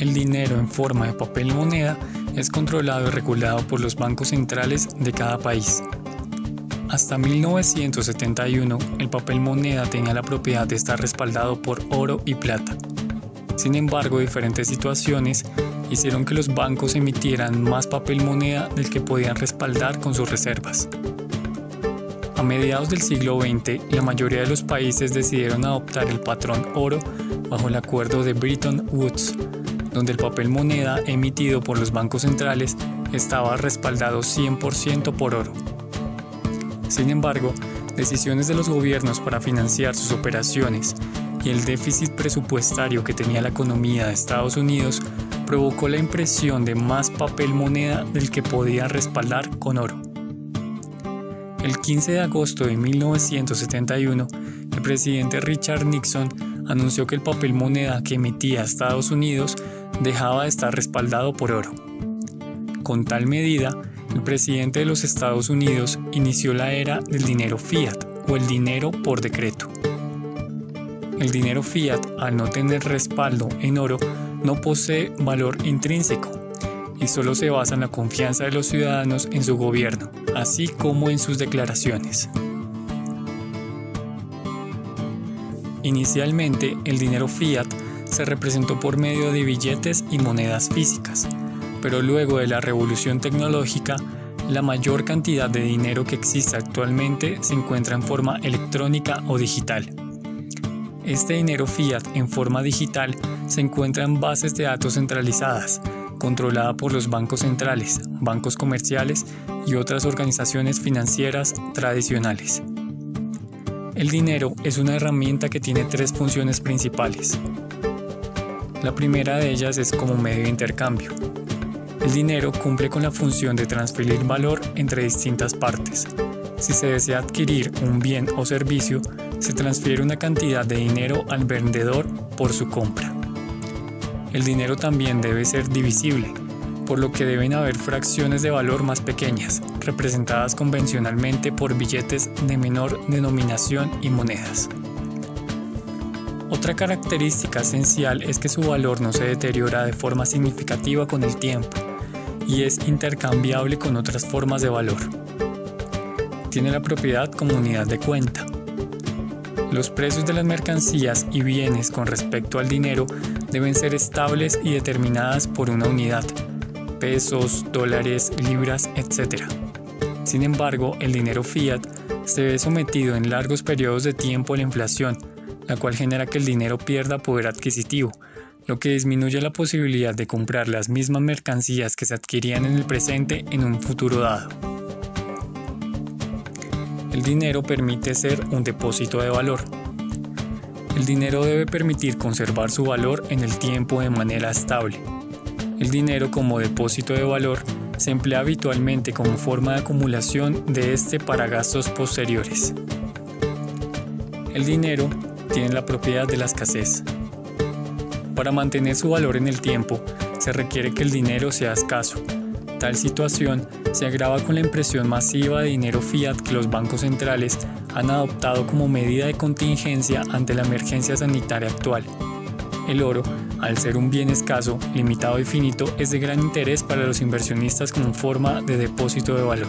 el dinero en forma de papel moneda es controlado y regulado por los bancos centrales de cada país. Hasta 1971, el papel moneda tenía la propiedad de estar respaldado por oro y plata. Sin embargo, diferentes situaciones hicieron que los bancos emitieran más papel moneda del que podían respaldar con sus reservas. A mediados del siglo XX, la mayoría de los países decidieron adoptar el patrón oro bajo el acuerdo de Bretton Woods, donde el papel moneda emitido por los bancos centrales estaba respaldado 100% por oro. Sin embargo, decisiones de los gobiernos para financiar sus operaciones y el déficit presupuestario que tenía la economía de Estados Unidos provocó la impresión de más papel moneda del que podía respaldar con oro. El 15 de agosto de 1971, el presidente Richard Nixon anunció que el papel moneda que emitía Estados Unidos dejaba de estar respaldado por oro. Con tal medida, el presidente de los Estados Unidos inició la era del dinero fiat o el dinero por decreto. El dinero fiat, al no tener respaldo en oro, no posee valor intrínseco y solo se basa en la confianza de los ciudadanos en su gobierno, así como en sus declaraciones. Inicialmente, el dinero fiat se representó por medio de billetes y monedas físicas, pero luego de la revolución tecnológica, la mayor cantidad de dinero que existe actualmente se encuentra en forma electrónica o digital. Este dinero fiat en forma digital se encuentra en bases de datos centralizadas, controlada por los bancos centrales, bancos comerciales y otras organizaciones financieras tradicionales. El dinero es una herramienta que tiene tres funciones principales. La primera de ellas es como medio de intercambio. El dinero cumple con la función de transferir valor entre distintas partes. Si se desea adquirir un bien o servicio, se transfiere una cantidad de dinero al vendedor por su compra. El dinero también debe ser divisible, por lo que deben haber fracciones de valor más pequeñas, representadas convencionalmente por billetes de menor denominación y monedas. Otra característica esencial es que su valor no se deteriora de forma significativa con el tiempo y es intercambiable con otras formas de valor. Tiene la propiedad como unidad de cuenta. Los precios de las mercancías y bienes con respecto al dinero deben ser estables y determinadas por una unidad, pesos, dólares, libras, etc. Sin embargo, el dinero fiat se ve sometido en largos periodos de tiempo a la inflación, la cual genera que el dinero pierda poder adquisitivo, lo que disminuye la posibilidad de comprar las mismas mercancías que se adquirían en el presente en un futuro dado. El dinero permite ser un depósito de valor. El dinero debe permitir conservar su valor en el tiempo de manera estable. El dinero como depósito de valor se emplea habitualmente como forma de acumulación de este para gastos posteriores. El dinero tienen la propiedad de la escasez. Para mantener su valor en el tiempo, se requiere que el dinero sea escaso. Tal situación se agrava con la impresión masiva de dinero fiat que los bancos centrales han adoptado como medida de contingencia ante la emergencia sanitaria actual. El oro, al ser un bien escaso, limitado y finito, es de gran interés para los inversionistas como forma de depósito de valor.